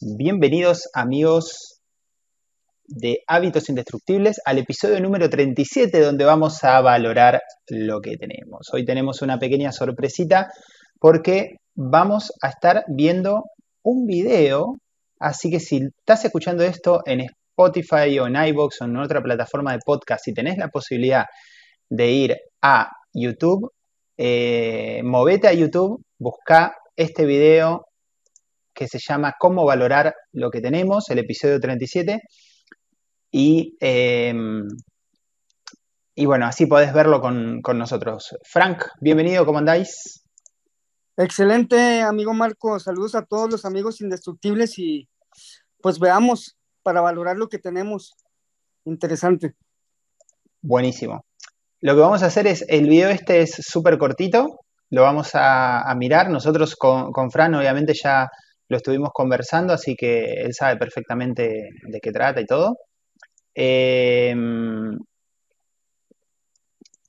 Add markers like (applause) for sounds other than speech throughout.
Bienvenidos amigos de Hábitos Indestructibles al episodio número 37 donde vamos a valorar lo que tenemos. Hoy tenemos una pequeña sorpresita porque vamos a estar viendo un video, así que si estás escuchando esto en Spotify o en iVoox o en otra plataforma de podcast y tenés la posibilidad de ir a YouTube, eh, movete a YouTube, busca este video que se llama Cómo valorar lo que tenemos, el episodio 37. Y, em, y bueno, así podés verlo con, nosotros. Frank, bienvenido, ¿cómo andáis? Excelente, amigo Marco. Saludos a todos los amigos indestructibles y pues veamos para valorar lo que tenemos. Interesante. Buenísimo. Lo que vamos a hacer es, el video este es súper cortito, lo vamos a, mirar. Nosotros con, con Fran obviamente ya lo estuvimos conversando, así que él sabe perfectamente de qué trata y todo. Em,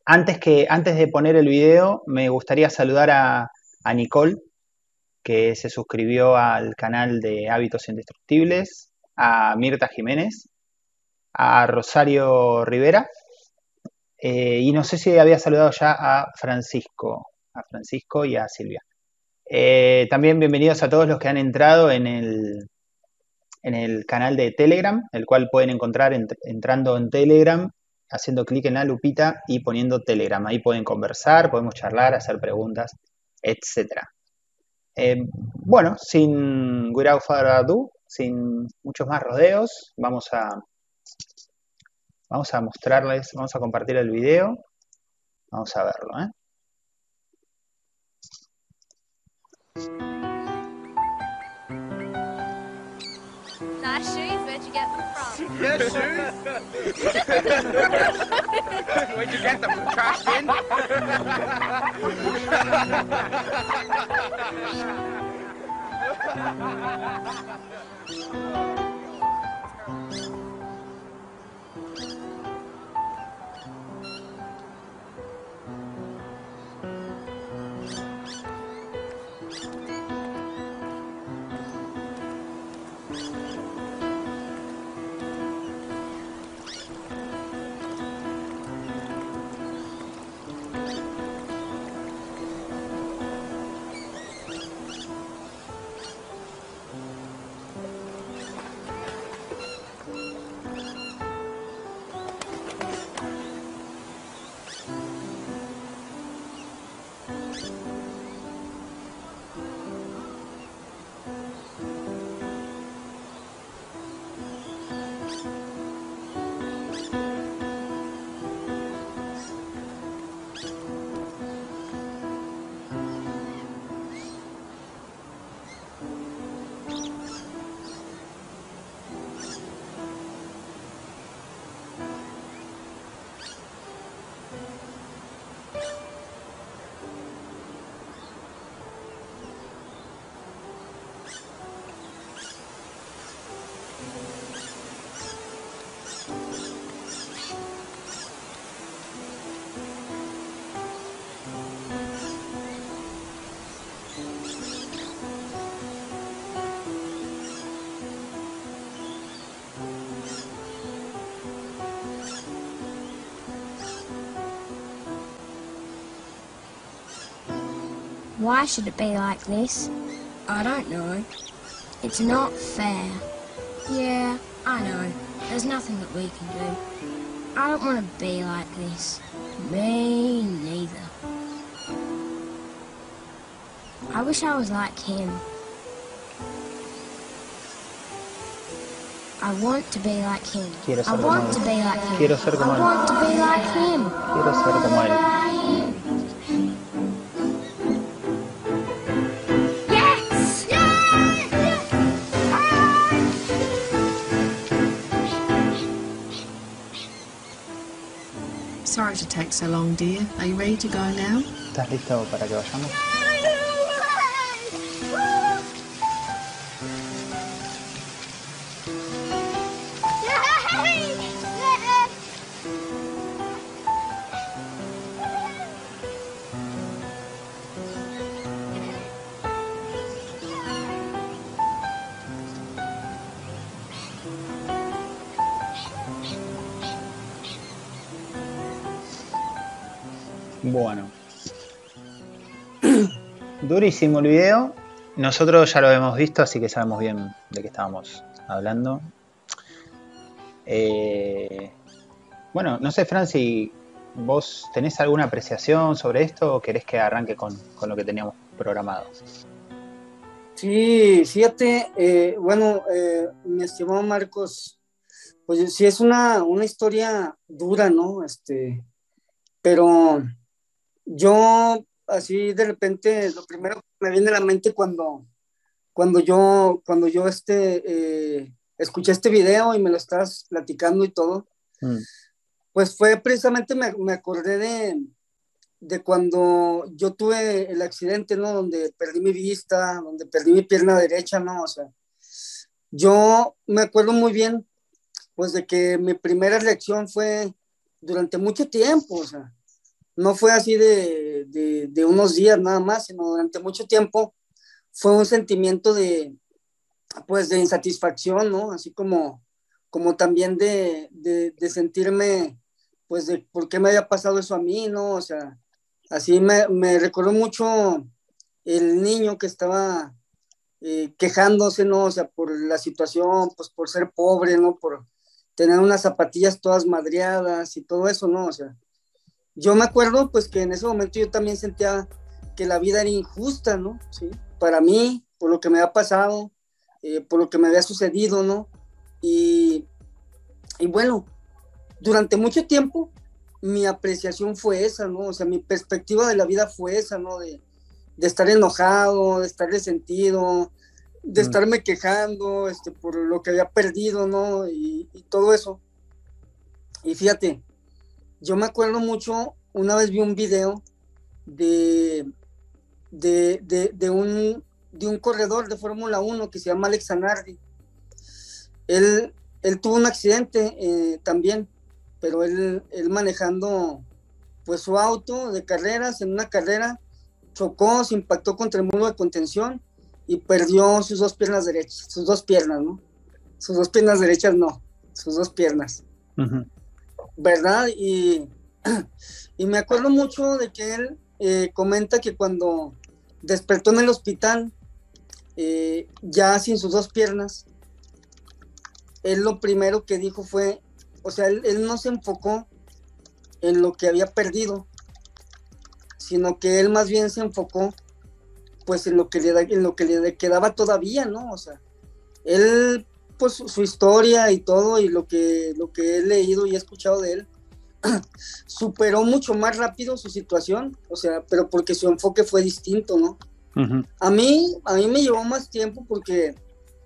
antes, que, antes de poner el video, me gustaría saludar a, Nicole, que se suscribió al canal de Hábitos Indestructibles, a Mirta Jiménez, a Rosario Rivera, eh, y no sé si había saludado ya a Francisco, a Francisco y a Silvia. Eh, también bienvenidos a todos los que han entrado en el, en el canal de Telegram, el cual pueden encontrar entrando en Telegram, haciendo clic en la lupita y poniendo Telegram. Ahí pueden conversar, podemos charlar, hacer preguntas, etc. Eh, bueno, sin without further ado, sin muchos más rodeos, vamos a, vamos a mostrarles, vamos a compartir el video. Vamos a verlo, ¿eh? Shoes. (laughs) Where'd you get them? From trash bin? Ha ha ha! Why should it be like this? I don't know. It's not fair. Yeah, I know. There's nothing that we can do. I don't want to be like this. Me neither. I wish I was like him. I want to be like him. I want to be like him. Ser I want to be like him. So long, dear. Are you ready to go now? ¿Estás para que vayamos? Bueno. (clears throat) Durísimo el video. Nosotros ya lo hemos visto, así que sabemos bien de qué estábamos hablando. Eh, bueno, no sé, Fran, si vos tenés alguna apreciación sobre esto o querés que arranque con, lo que teníamos programado. Sí, fíjate, eh, bueno, eh, mi estimado Marcos, pues sí es una, una historia dura, ¿no? Este, pero yo así de repente lo primero que me viene a la mente cuando, cuando yo, cuando yo este, eh, escuché este video y me lo estás platicando y todo, mm. pues fue precisamente, me, me acordé de, de, cuando yo tuve el accidente, ¿no? Donde perdí mi vista, donde perdí mi pierna derecha, ¿no? O sea, yo me acuerdo muy bien, pues de que mi primera reacción fue durante mucho tiempo, o sea, no fue así de, de, unos días nada más, sino durante mucho tiempo fue un sentimiento de, pues, de insatisfacción, ¿no? Así como, como también de, de, sentirme, pues, de por qué me había pasado eso a mí, ¿no? O sea, así me, me recordó mucho el niño que estaba eh, quejándose, ¿no? O sea, por la situación, pues por ser pobre, ¿no? Por tener unas zapatillas todas madreadas y todo eso, ¿no? O sea, yo me acuerdo pues que en ese momento yo también sentía que la vida era injusta, ¿no? Sí, para mí, por lo que me había pasado, eh, por lo que me había sucedido, ¿no? Y, y bueno, durante mucho tiempo mi apreciación fue esa, ¿no? O sea, mi perspectiva de la vida fue esa, ¿no? De, de estar enojado, de estar resentido, de mm. estarme quejando este, por lo que había perdido, ¿no? Y, y todo eso. Y fíjate, yo me acuerdo mucho, una vez vi un video de, de, un, de un corredor de Fórmula 1 que se llama Alex Zanardi. Él, él tuvo un accidente eh, también, pero él, él manejando pues su auto de carreras, en una carrera, chocó, se impactó contra el muro de contención y perdió sus dos piernas derechas, sus dos piernas, ¿no? Sus dos piernas derechas no, sus dos piernas. ¿Verdad? Y, y me acuerdo mucho de que él eh, comenta que cuando despertó en el hospital, eh, ya sin sus dos piernas, él lo primero que dijo fue, o sea, él, no se enfocó en lo que había perdido, sino que él más bien se enfocó pues en lo que le, en lo que le quedaba todavía, ¿no? O sea, él pues su historia y todo y lo que, lo que he leído y he escuchado de él, (clears throat) superó mucho más rápido su situación, o sea, pero porque su enfoque fue distinto, ¿no? A mí, a mí me llevó más tiempo porque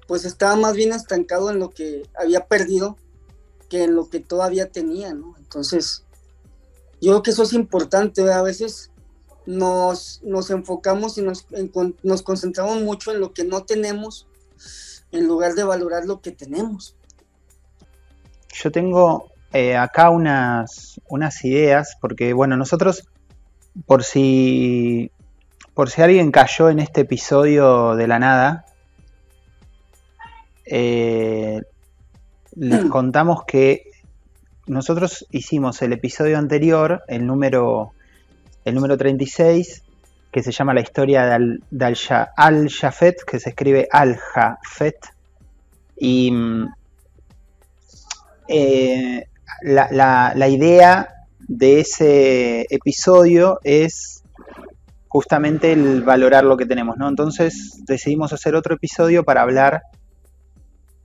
pues estaba más bien estancado en lo que había perdido que en lo que todavía tenía, ¿no? Entonces, yo creo que eso es importante, a veces nos, nos enfocamos y nos, nos concentramos mucho en lo que no tenemos en lugar de valorar lo que tenemos. Yo tengo eh, acá unas, unas ideas, porque bueno, nosotros, por si, por si alguien cayó en este episodio de la nada, eh, les contamos que nosotros hicimos el episodio anterior, el número, el número 36, que se llama La historia de Al-Jafet, que se escribe Al-Jafet. Y mm, eh, la, idea de ese episodio es justamente el valorar lo que tenemos, ¿no? Entonces decidimos hacer otro episodio para hablar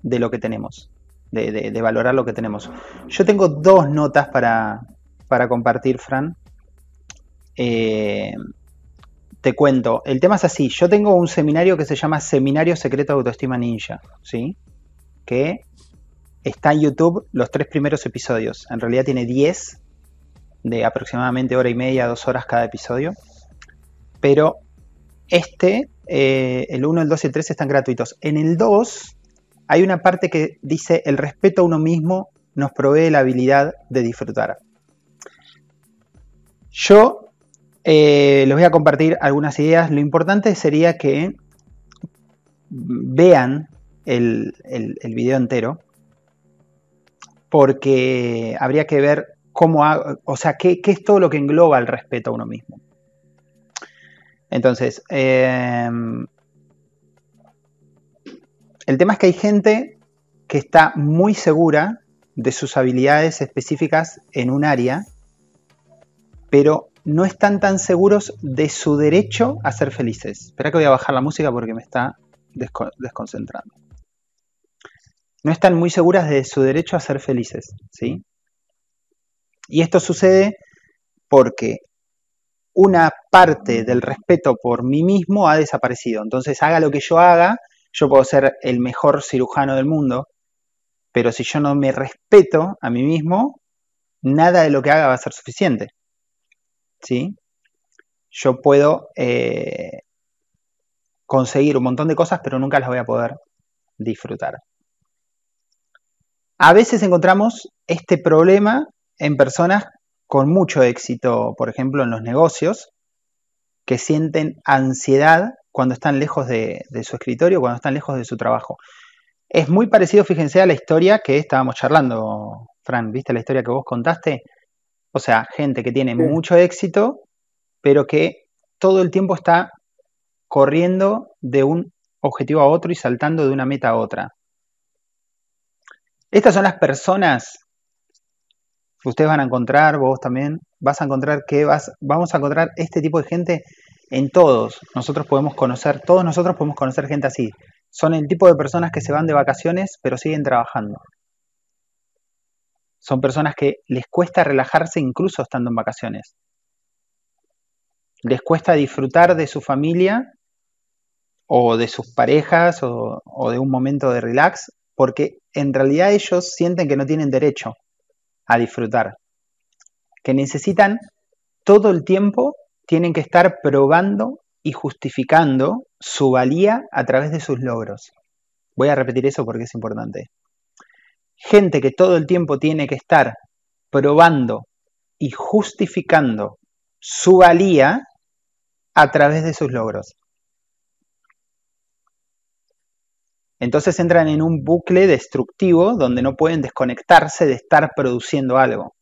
de lo que tenemos, de, valorar lo que tenemos. Yo tengo dos notas para, para compartir, Fran. Eh, te cuento, el tema es así, yo tengo un seminario que se llama Seminario Secreto de Autoestima Ninja, ¿sí? Que está en YouTube los tres primeros episodios, en realidad tiene 10, de aproximadamente hora y media, dos horas cada episodio, pero este, eh, el 1, el 2 y el 3 están gratuitos. En el 2 hay una parte que dice, el respeto a uno mismo nos provee la habilidad de disfrutar. Yo eh, les voy a compartir algunas ideas. Lo importante sería que vean el, video entero, porque habría que ver cómo hago, o sea, qué, es todo lo que engloba el respeto a uno mismo. Entonces, eh, el tema es que hay gente que está muy segura de sus habilidades específicas en un área, pero no están tan seguros de su derecho a ser felices. Espera que voy a bajar la música porque me está desconcentrando. No están muy seguras de su derecho a ser felices, ¿sí? Y esto sucede porque una parte del respeto por mí mismo ha desaparecido. Entonces, haga lo que yo haga, yo puedo ser el mejor cirujano del mundo, pero si yo no me respeto a mí mismo, nada de lo que haga va a ser suficiente. ¿Sí? Yo puedo eh, conseguir un montón de cosas, pero nunca las voy a poder disfrutar. A veces encontramos este problema en personas con mucho éxito, por ejemplo, en los negocios, que sienten ansiedad cuando están lejos de, su escritorio, cuando están lejos de su trabajo. Es muy parecido, fíjense, a la historia que estábamos charlando, Fran, ¿viste la historia que vos contaste? O sea, gente que tiene mucho éxito, pero que todo el tiempo está corriendo de un objetivo a otro y saltando de una meta a otra. Estas son las personas ustedes van a encontrar, vos también, vas a encontrar que vas, vamos a encontrar este tipo de gente en todos. Nosotros podemos conocer, todos nosotros podemos conocer gente así. Son el tipo de personas que se van de vacaciones pero siguen trabajando. Son personas que les cuesta relajarse incluso estando en vacaciones. Les cuesta disfrutar de su familia o de sus parejas o, o de un momento de relax porque en realidad ellos sienten que no tienen derecho a disfrutar. Que necesitan todo el tiempo, tienen que estar probando y justificando su valía a través de sus logros. Voy a repetir eso porque es importante. Gente que todo el tiempo tiene que estar probando y justificando su valía a través de sus logros. Entonces entran en un bucle destructivo donde no pueden desconectarse de estar produciendo algo.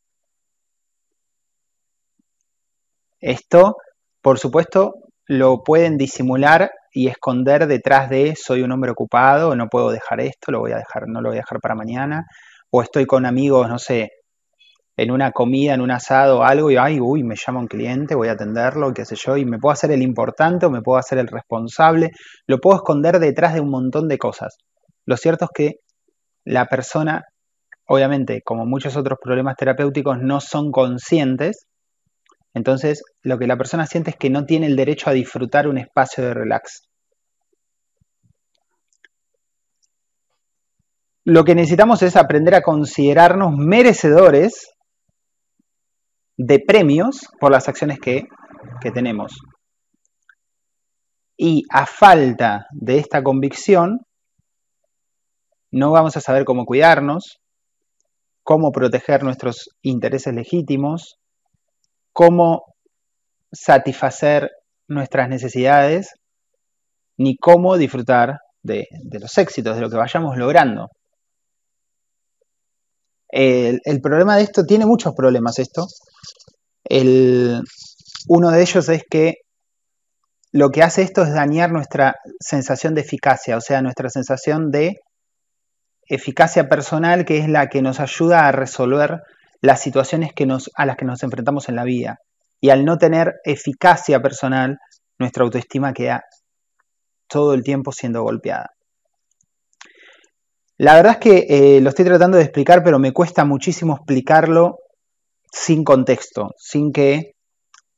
Esto, por supuesto, lo pueden disimular y esconder detrás de soy un hombre ocupado, no puedo dejar esto, lo voy a dejar, no lo voy a dejar para mañana, o estoy con amigos, no sé, en una comida, en un asado algo, y ay, uy, me llama un cliente, voy a atenderlo, qué sé yo, y me puedo hacer el importante o me puedo hacer el responsable, lo puedo esconder detrás de un montón de cosas. Lo cierto es que la persona, obviamente, como muchos otros problemas terapéuticos, no son conscientes, entonces lo que la persona siente es que no tiene el derecho a disfrutar un espacio de relax. Lo que necesitamos es aprender a considerarnos merecedores de premios por las acciones que, tenemos. Y a falta de esta convicción, no vamos a saber cómo cuidarnos, cómo proteger nuestros intereses legítimos, cómo satisfacer nuestras necesidades, ni cómo disfrutar de, los éxitos, de lo que vayamos logrando. El, problema de esto tiene muchos problemas esto, uno de ellos es que lo que hace esto es dañar nuestra sensación de eficacia, o sea, nuestra sensación de eficacia personal, que es la que nos ayuda a resolver las situaciones a las que nos enfrentamos en la vida. Y al no tener eficacia personal, nuestra autoestima queda todo el tiempo siendo golpeada. La verdad es que eh, lo estoy tratando de explicar, pero me cuesta muchísimo explicarlo sin contexto, sin que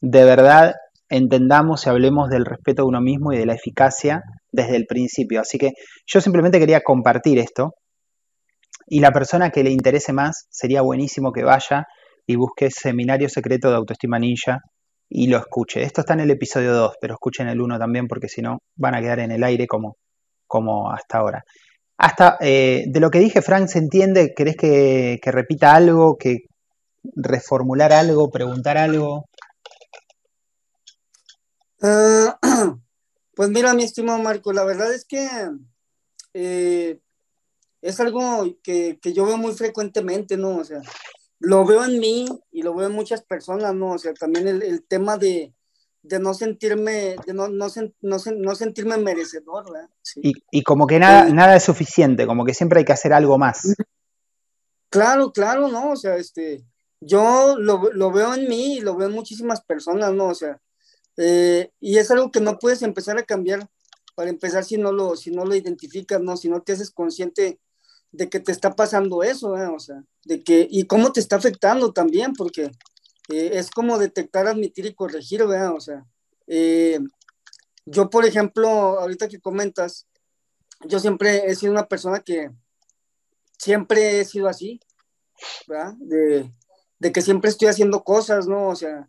de verdad entendamos y hablemos del respeto a uno mismo y de la eficacia desde el principio. Así que yo simplemente quería compartir esto y la persona que le interese más sería buenísimo que vaya y busque Seminario Secreto de Autoestima Ninja y lo escuche. Esto está en el episodio 2, pero escuchen el 1 también porque si no van a quedar en el aire como, como hasta ahora. Hasta eh, de lo que dije, Frank, ¿se entiende? ¿Querés que, que repita algo? Que, reformular algo, preguntar algo? Ah, (clears throat) pues mira, mi estimado Marco, la verdad es que eh, es algo que, yo veo muy frecuentemente, ¿no? O sea, lo veo en mí y lo veo en muchas personas, ¿no? O sea, también el, tema de, no sentirme, de no, no, no, sentirme merecedor, ¿verdad? Y, como que nada, nada es suficiente, como que siempre hay que hacer algo más. Claro, claro, ¿no? O sea, este, yo lo, lo veo en mí y lo veo en muchísimas personas, ¿no? O sea, eh, y es algo que no puedes empezar a cambiar para empezar si no lo, si no lo identificas, ¿no? Si no te haces consciente de que te está pasando eso, ¿eh? o sea, de que, y cómo te está afectando también, porque eh, es como detectar, admitir y corregir, ¿verdad? O sea, eh, yo, por ejemplo, ahorita que comentas, yo siempre he sido una persona que siempre he sido así, ¿verdad? De, de que siempre estoy haciendo cosas, ¿no? O sea,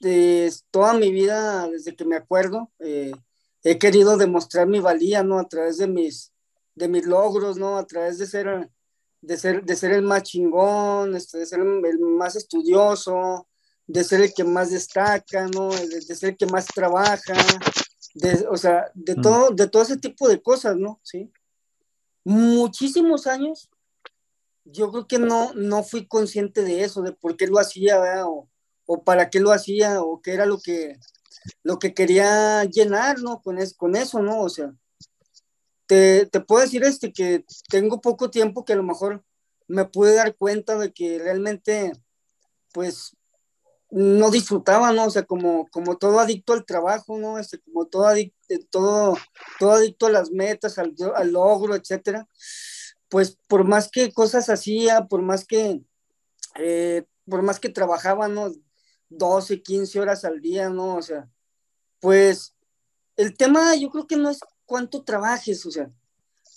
de, toda mi vida, desde que me acuerdo, he querido demostrar mi valía, ¿no? A través de mis, de mis logros, ¿no? A través de ser, de ser, de ser el más chingón, este, de ser el, más estudioso, de ser el que más destaca, ¿no? De, ser el que más trabaja, de, o sea, de mm. todo, de todo ese tipo de cosas, ¿no? Sí. Muchísimos años, yo creo que no, no fui consciente de eso, de por qué lo hacía, ¿verdad? O, o para qué lo hacía, o qué era lo que, lo que quería llenar, ¿no? Con, con eso, ¿no? O sea, te, puedo decir este que tengo poco tiempo que a lo mejor me pude dar cuenta de que realmente, pues, no disfrutaba, ¿no? O sea, como, como todo adicto al trabajo, ¿no? Este, como todo adicto, todo, todo adicto a las metas, al, al logro, etcétera. Pues por más que cosas hacía, por más que, eh, por más que trabajaba, ¿no? 12, 15 horas al día, ¿no? O sea, pues el tema yo creo que no es cuánto trabajes, o sea,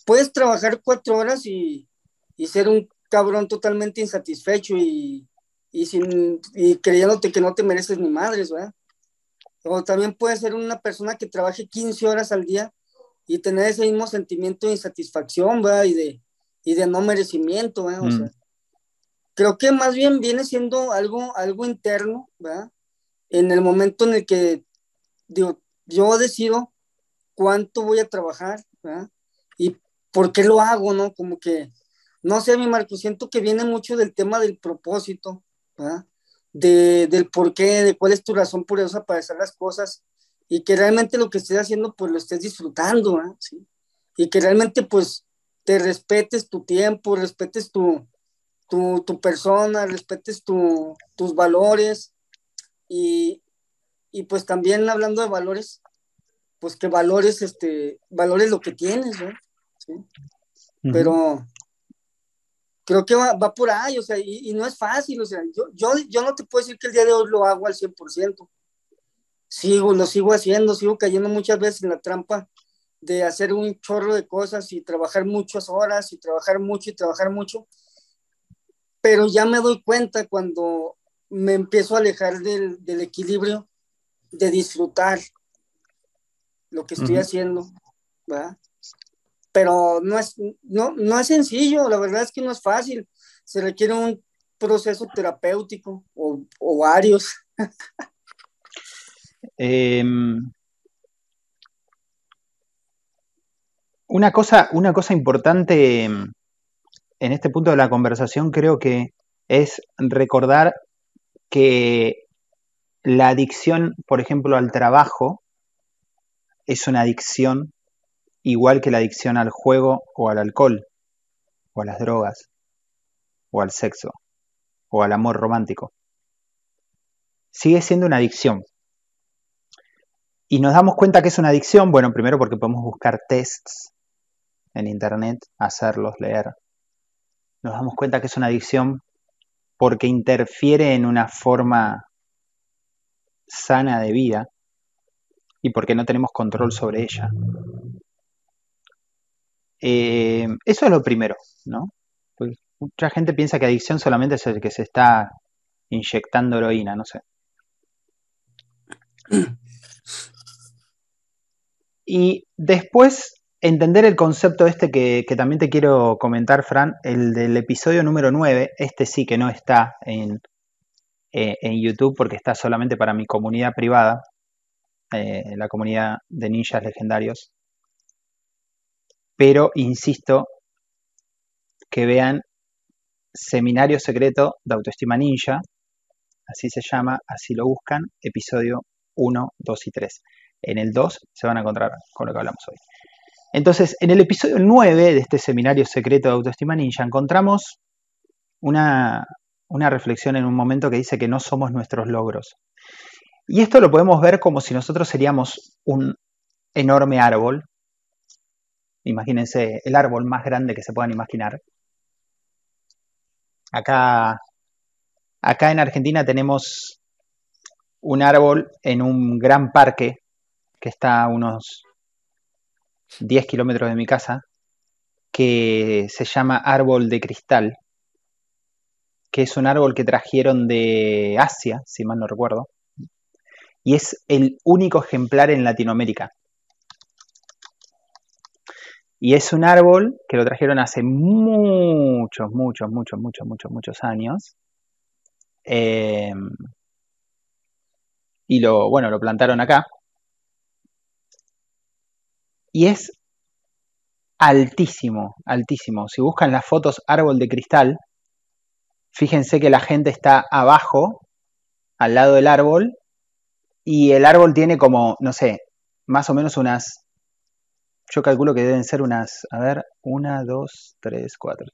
puedes trabajar cuatro horas y, ser un cabrón totalmente insatisfecho y, sin, y creyéndote que no te mereces ni madres, ¿verdad? O también puedes ser una persona que trabaje 15 horas al día y tener ese mismo sentimiento de insatisfacción, ¿verdad? Y de, y de no merecimiento, ¿verdad? O mm. sea, creo que más bien viene siendo algo, algo interno, ¿verdad? En el momento en el que, digo, yo decido cuánto voy a trabajar, ¿verdad? Y por qué lo hago, ¿no? Como que, no sé, mi Marco, siento que viene mucho del tema del propósito. De, del por qué, de cuál es tu razón por eso para hacer las cosas y que realmente lo que estés haciendo, pues lo estés disfrutando, ¿verdad? Y que realmente, pues, te respetes tu tiempo, respetes tu, tu, tu persona, respetes tu, tus valores y, y pues también hablando de valores, pues que valores, este, valores lo que tienes, ¿no? ¿Sí? Pero creo que va, va, por ahí, o sea, y, y, no es fácil, o sea, yo, yo, yo no te puedo decir que el día de hoy lo hago al 100%. Sigo, lo sigo haciendo, sigo cayendo muchas veces en la trampa de hacer un chorro de cosas y trabajar muchas horas y trabajar mucho y trabajar mucho. Pero ya me doy cuenta cuando me empiezo a alejar del, del equilibrio de disfrutar lo que estoy haciendo, ¿verdad? Pero no es, no, no es sencillo, la verdad es que no es fácil, se requiere un proceso terapéutico o, varios. (laughs) Em, una, cosa, una cosa importante em, en este punto de la conversación creo que es recordar que la adicción, por ejemplo, al trabajo, es una adicción igual que la adicción al juego o al alcohol, o a las drogas, o al sexo, o al amor romántico. Sigue siendo una adicción. Y nos damos cuenta que es una adicción, bueno, primero porque podemos buscar tests en internet, hacerlos, leer. Nos damos cuenta que es una adicción porque interfiere en una forma sana de vida y porque no tenemos control sobre ella. Eh, eso es lo primero, ¿no? Pues mucha gente piensa que adicción solamente es el que se está inyectando heroína, no sé. (clears throat) Y después entender el concepto este que, también te quiero comentar, Fran, el del episodio número 9, este sí que no está en, eh, en YouTube porque está solamente para mi comunidad privada, eh, la comunidad de ninjas legendarios. Pero insisto que vean Seminario Secreto de Autoestima Ninja, así se llama, así lo buscan, episodio 1, 2 y 3. En el 2 se van a encontrar con lo que hablamos hoy. Entonces, en el episodio 9 de este Seminario Secreto de Autoestima Ninja encontramos una, una reflexión en un momento que dice que no somos nuestros logros. Y esto lo podemos ver como si nosotros seríamos un enorme árbol. Imagínense el árbol más grande que se puedan imaginar. Acá, acá en Argentina tenemos un árbol en un gran parque que está a unos 10 kilómetros de mi casa, que se llama árbol de cristal, que es un árbol que trajeron de Asia, si mal no recuerdo, y es el único ejemplar en Latinoamérica. Y es un árbol que lo trajeron hace muchos, muchos, muchos, muchos, muchos, muchos años. Eh, y lo, bueno, lo plantaron acá. Y es altísimo, altísimo. Si buscan las fotos árbol de cristal, fíjense que la gente está abajo, al lado del árbol, y el árbol tiene como, no sé, más o menos unas, yo calculo que deben ser unas, a ver, una, dos, tres, cuatro,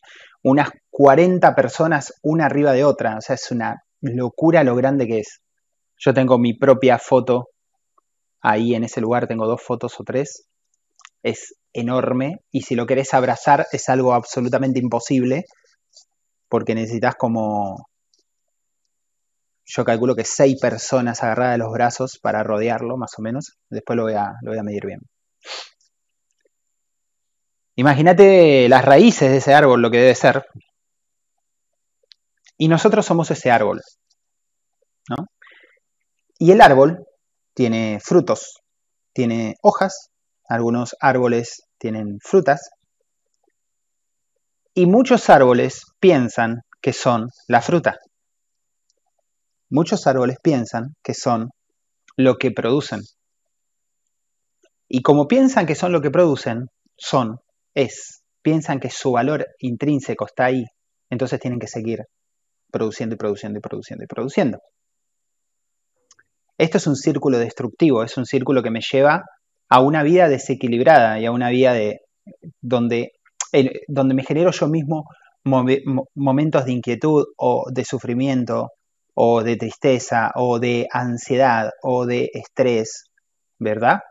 unas 40 personas una arriba de otra. O sea, es una locura lo grande que es. Yo tengo mi propia foto ahí en ese lugar, tengo dos fotos o tres. Es enorme y si lo querés abrazar es algo absolutamente imposible porque necesitas como, yo calculo que seis personas agarradas de los brazos para rodearlo, más o menos. Después lo voy a, lo voy a medir bien. Imagínate las raíces de ese árbol, lo que debe ser. Y nosotros somos ese árbol. ¿no? Y el árbol tiene frutos, tiene hojas, algunos árboles tienen frutas. Y muchos árboles piensan que son la fruta. Muchos árboles piensan que son lo que producen. Y como piensan que son lo que producen, son, es, piensan que su valor intrínseco está ahí, entonces tienen que seguir produciendo y produciendo y produciendo y produciendo. Esto es un círculo destructivo, es un círculo que me lleva a una vida desequilibrada y a una vida de, donde, donde me genero yo mismo momentos de inquietud o de sufrimiento o de tristeza o de ansiedad o de estrés, ¿verdad?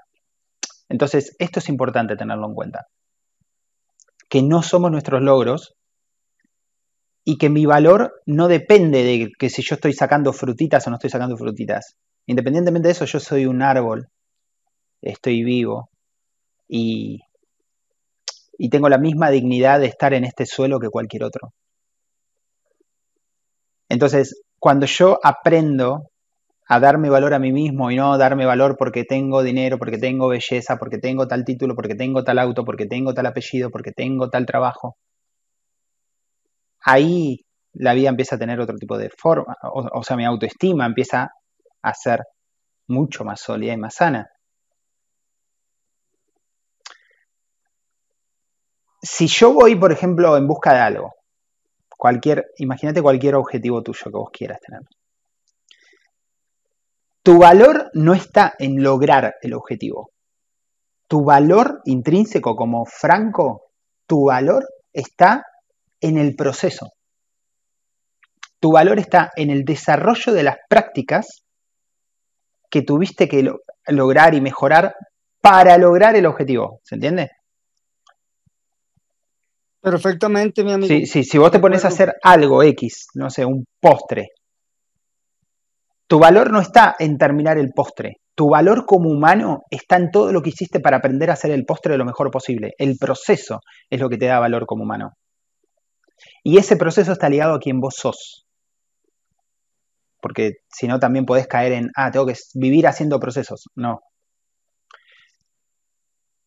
Entonces, esto es importante tenerlo en cuenta. Que no somos nuestros logros y que mi valor no depende de que si yo estoy sacando frutitas o no estoy sacando frutitas. Independientemente de eso, yo soy un árbol, estoy vivo y, y tengo la misma dignidad de estar en este suelo que cualquier otro. Entonces, cuando yo aprendo a darme valor a mí mismo y no darme valor porque tengo dinero, porque tengo belleza, porque tengo tal título, porque tengo tal auto, porque tengo tal apellido, porque tengo tal trabajo, ahí la vida empieza a tener otro tipo de forma, o, sea, mi autoestima empieza a ser mucho más sólida y más sana. Si yo voy, por ejemplo, en busca de algo, Cualquier, imagínate cualquier objetivo tuyo que vos quieras tener. Tu valor no está en lograr el objetivo. Tu valor intrínseco como Franco, tu valor está en el proceso. Tu valor está en el desarrollo de las prácticas que tuviste que lograr y mejorar para lograr el objetivo. ¿Se entiende? Perfectamente, mi amigo. Sí, sí, si vos te pones a hacer algo X, no sé, un postre, tu valor no está en terminar el postre. Tu valor como humano está en todo lo que hiciste para aprender a hacer el postre lo mejor posible. El proceso es lo que te da valor como humano. Y ese proceso está ligado a quien vos sos. Porque si no, también podés caer en, ah, tengo que vivir haciendo procesos. No.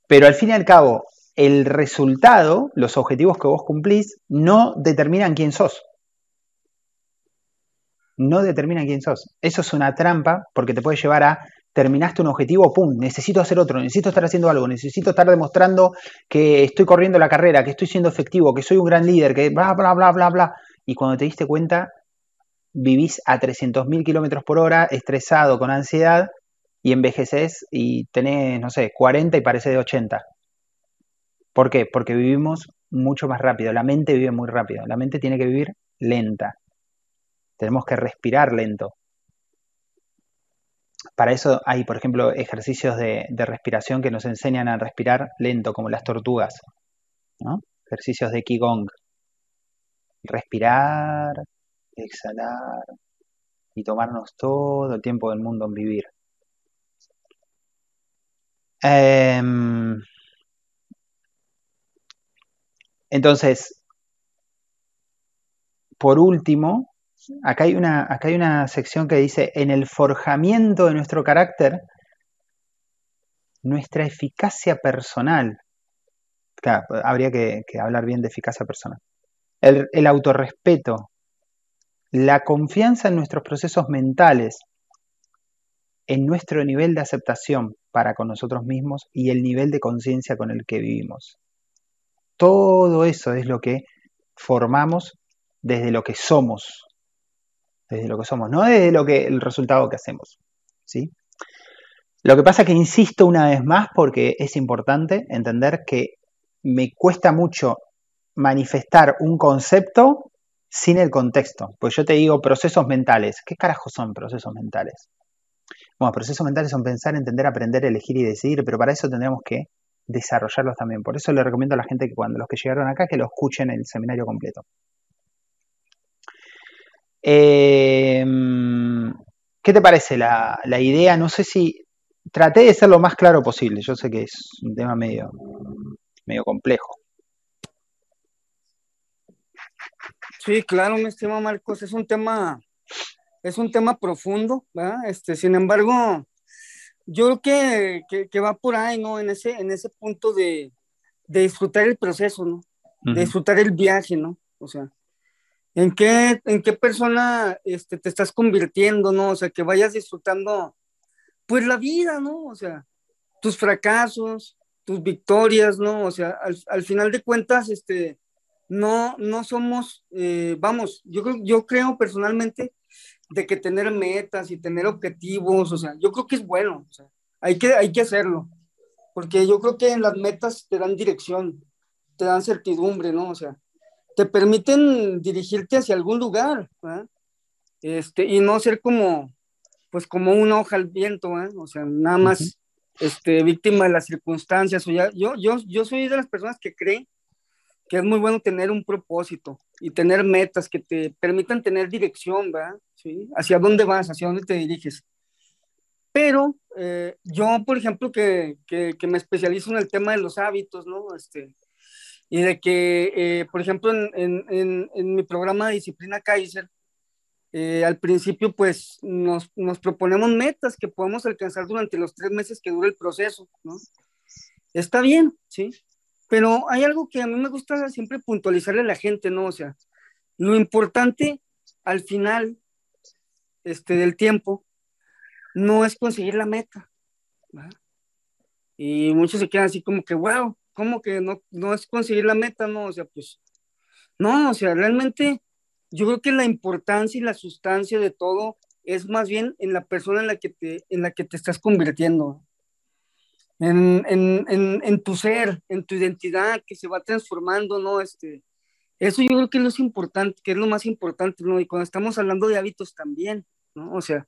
Pero al fin y al cabo, el resultado, los objetivos que vos cumplís, no determinan quién sos. No determinan quién sos. Eso es una trampa porque te puede llevar a terminaste un objetivo, pum, necesito hacer otro, necesito estar haciendo algo, necesito estar demostrando que estoy corriendo la carrera, que estoy siendo efectivo, que soy un gran líder, que bla, bla, bla, bla, bla. y cuando te diste cuenta vivís a 300.000 kilómetros por hora, estresado, con ansiedad, y envejeces y tenés, no sé, 40 y parece de 80. ¿Por qué? Porque vivimos mucho más rápido, la mente vive muy rápido, la mente tiene que vivir lenta. Tenemos que respirar lento. Para eso hay, por ejemplo, ejercicios de, respiración que nos enseñan a respirar lento, como las tortugas. Ejercicios de Qigong. Respirar, exhalar y tomarnos todo el tiempo del mundo en vivir. Em, entonces, por último, acá hay, una, acá hay una sección que dice, en el forjamiento de nuestro carácter, nuestra eficacia personal. Habría que, hablar bien de eficacia personal. El, el autorrespeto, la confianza en nuestros procesos mentales, en nuestro nivel de aceptación para con nosotros mismos y el nivel de conciencia con el que vivimos. Todo eso es lo que formamos desde lo que somos, desde lo que somos, no desde lo que el resultado que hacemos, ¿sí? Lo que pasa es que insisto una vez más porque es importante entender que me cuesta mucho manifestar un concepto sin el contexto. Pues yo te digo procesos mentales. ¿Qué carajo son procesos mentales? Bueno, procesos mentales son pensar, entender, aprender, elegir y decidir, pero para eso tendríamos que desarrollarlos también. Por eso le recomiendo a la gente que cuando los que llegaron acá que lo escuchen el seminario completo. Em, ¿Qué te parece la, la, idea? No sé si traté de ser lo más claro posible. Yo sé que es un tema medio, medio complejo. Sí, claro, mi estimado Marcos, es un tema, es un tema profundo, ¿verdad? Este, sin embargo, yo creo que, va por ahí, ¿no? En ese, en ese punto de, disfrutar el proceso, ¿no? De disfrutar el viaje, ¿no? O sea, ¿en qué, en qué persona este, te estás convirtiendo, ¿no? O sea, que vayas disfrutando, pues la vida, ¿no? O sea, tus fracasos, tus victorias, ¿no? O sea, al, al final de cuentas, este, no, no somos, eh, vamos, yo yo creo personalmente de que tener metas y tener objetivos, o sea, yo creo que es bueno, o sea, hay que, hay que hacerlo, porque yo creo que en las metas te dan dirección, te dan certidumbre, ¿no? O sea, te permiten dirigirte hacia algún lugar, Este, y no ser como, pues como una hoja al viento, O sea, nada más, este, víctima de las circunstancias, o ya, yo, yo, yo soy de las personas que creen que es muy bueno tener un propósito y tener metas que te permitan tener dirección, ¿verdad? ¿Sí? Hacia dónde vas, hacia dónde te diriges. Pero eh, yo, por ejemplo, que, que, me especializo en el tema de los hábitos, ¿no? Este, y de que, eh, por ejemplo, en, en, en, mi programa de disciplina Kaiser, eh, al principio, pues nos, nos, proponemos metas que podemos alcanzar durante los tres meses que dura el proceso, ¿no? Está bien, ¿sí? Pero hay algo que a mí me gusta siempre puntualizarle a la gente, ¿no? O sea, lo importante al final este, del tiempo no es conseguir la meta. Y muchos se quedan así como que, wow, ¿cómo que no, no es conseguir la meta? No, o sea, pues, no, o sea, realmente yo creo que la importancia y la sustancia de todo es más bien en la persona en la que te, en la que te estás convirtiendo en, tu ser, en tu identidad que se va transformando, ¿no? Este, eso yo creo que es lo importante, que es lo más importante, ¿no? Y cuando estamos hablando de hábitos también, ¿no? O sea,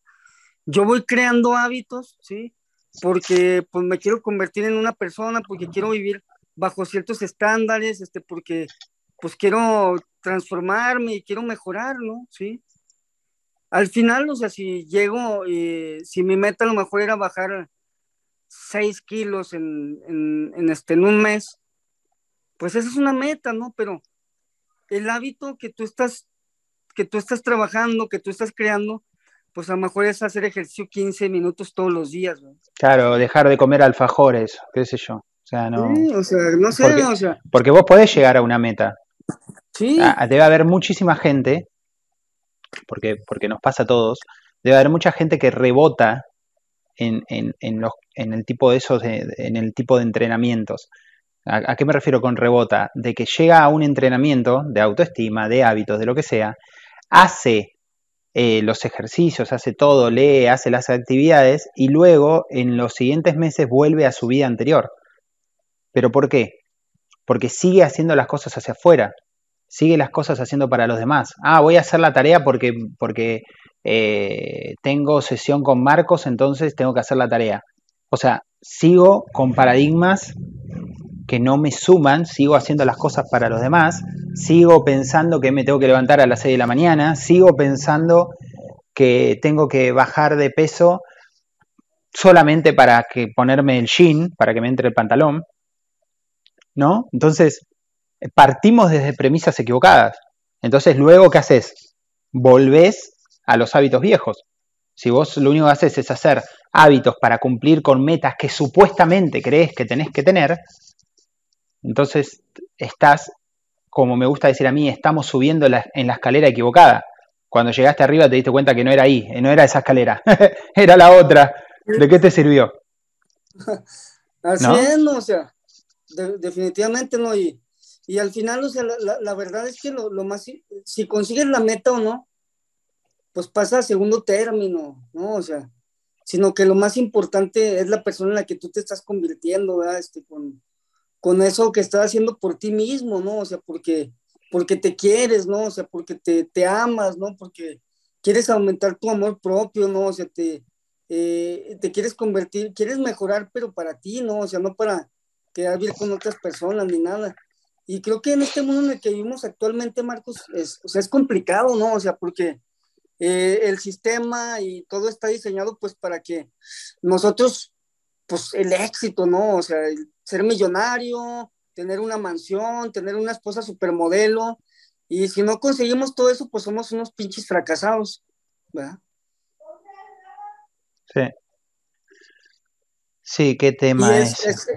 yo voy creando hábitos, ¿sí? Porque pues me quiero convertir en una persona, porque quiero vivir bajo ciertos estándares, este, porque pues quiero transformarme y quiero mejorar, ¿no? Sí. Al final, o sea, si llego, eh, si mi meta a lo mejor era bajar 6 kilos en, en, este, en un mes, pues esa es una meta, ¿no? Pero el hábito que tú estás, que tú estás trabajando, que tú estás creando, pues a lo mejor es hacer ejercicio 15 minutos todos los días, ¿no? Claro, dejar de comer alfajores, qué sé yo. O sea, no. Sí, o sea, no sé, porque, o sea. Porque vos podés llegar a una meta. Sí. Ah, debe haber muchísima gente, porque, porque nos pasa a todos, debe haber mucha gente que rebota en, en, en, el tipo de esos, en el tipo de entrenamientos. ¿A, qué me refiero con rebota? De que llega a un entrenamiento de autoestima, de hábitos, de lo que sea, hace eh, los ejercicios, hace todo, lee, hace las actividades y luego en los siguientes meses vuelve a su vida anterior. ¿Pero por qué? Porque sigue haciendo las cosas hacia afuera, sigue las cosas haciendo para los demás. Ah, voy a hacer la tarea porque, porque eh, tengo sesión con Marcos, entonces tengo que hacer la tarea. O sea, sigo con paradigmas que no me suman, sigo haciendo las cosas para los demás, sigo pensando que me tengo que levantar a las 6 de la mañana, sigo pensando que tengo que bajar de peso solamente para que ponerme el jean, para que me entre el pantalón, ¿no? Entonces, partimos desde premisas equivocadas. Entonces, luego, ¿qué haces? Volvés a los hábitos viejos. Si vos lo único que haces es hacer hábitos para cumplir con metas que supuestamente crees que tenés que tener, entonces estás, como me gusta decir a mí, estamos subiendo en la escalera equivocada. Cuando llegaste arriba te diste cuenta que no era ahí, no era esa escalera, (laughs) era la otra. ¿De qué te sirvió? (laughs) Así es, no, o sea, definitivamente no. Y, y al final, o sea, la, verdad es que lo, lo, más, si consigues la meta o no, pues pasa a segundo término, ¿no? O sea, sino que lo más importante es la persona en la que tú te estás convirtiendo, ¿verdad? Este, con, con eso que estás haciendo por ti mismo, ¿no? O sea, porque, porque te quieres, ¿no? O sea, porque te, te amas, ¿no? Porque quieres aumentar tu amor propio, ¿no? O sea, te, eh, te quieres convertir, quieres mejorar, pero para ti, ¿no? O sea, no para quedar bien con otras personas ni nada. Y creo que en este mundo en el que vivimos actualmente, Marcos, es, o sea, es complicado, ¿no? O sea, porque eh, el sistema y todo está diseñado pues para que nosotros, pues el éxito, ¿no? O sea, el, ser millonario, tener una mansión, tener una esposa supermodelo. Y si no conseguimos todo eso, pues somos unos pinches fracasados, ¿verdad? Sí. Sí, qué tema es, es,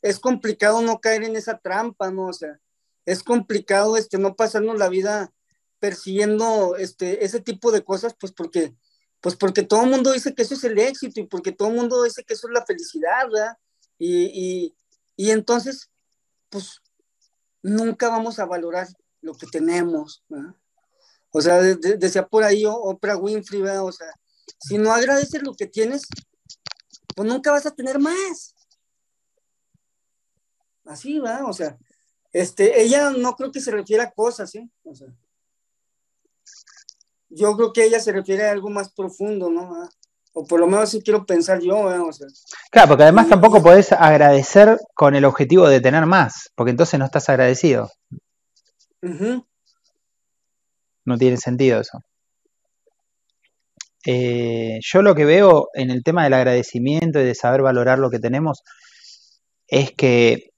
es, complicado no caer en esa trampa, ¿no? O sea, es complicado este, no pasarnos la vida persiguiendo este, ese tipo de cosas, pues porque, pues porque todo el mundo dice que eso es el éxito y porque todo el mundo dice que eso es la felicidad, ¿verdad? Y, y entonces, pues nunca vamos a valorar lo que tenemos. O sea, decía por ahí Oprah Winfrey, o sea, si no agradeces lo que tienes, pues nunca vas a tener más. Así va, o sea, este, ella no creo que se refiera a cosas, ¿eh? O sea, yo creo que ella se refiere a algo más profundo, ¿no? o por lo menos así quiero pensar yo. ¿eh? claro, porque además tampoco podés agradecer con el objetivo de tener más, porque entonces no estás agradecido. No tiene sentido eso. Eh, yo lo que veo en el tema del agradecimiento y de saber valorar lo que tenemos es que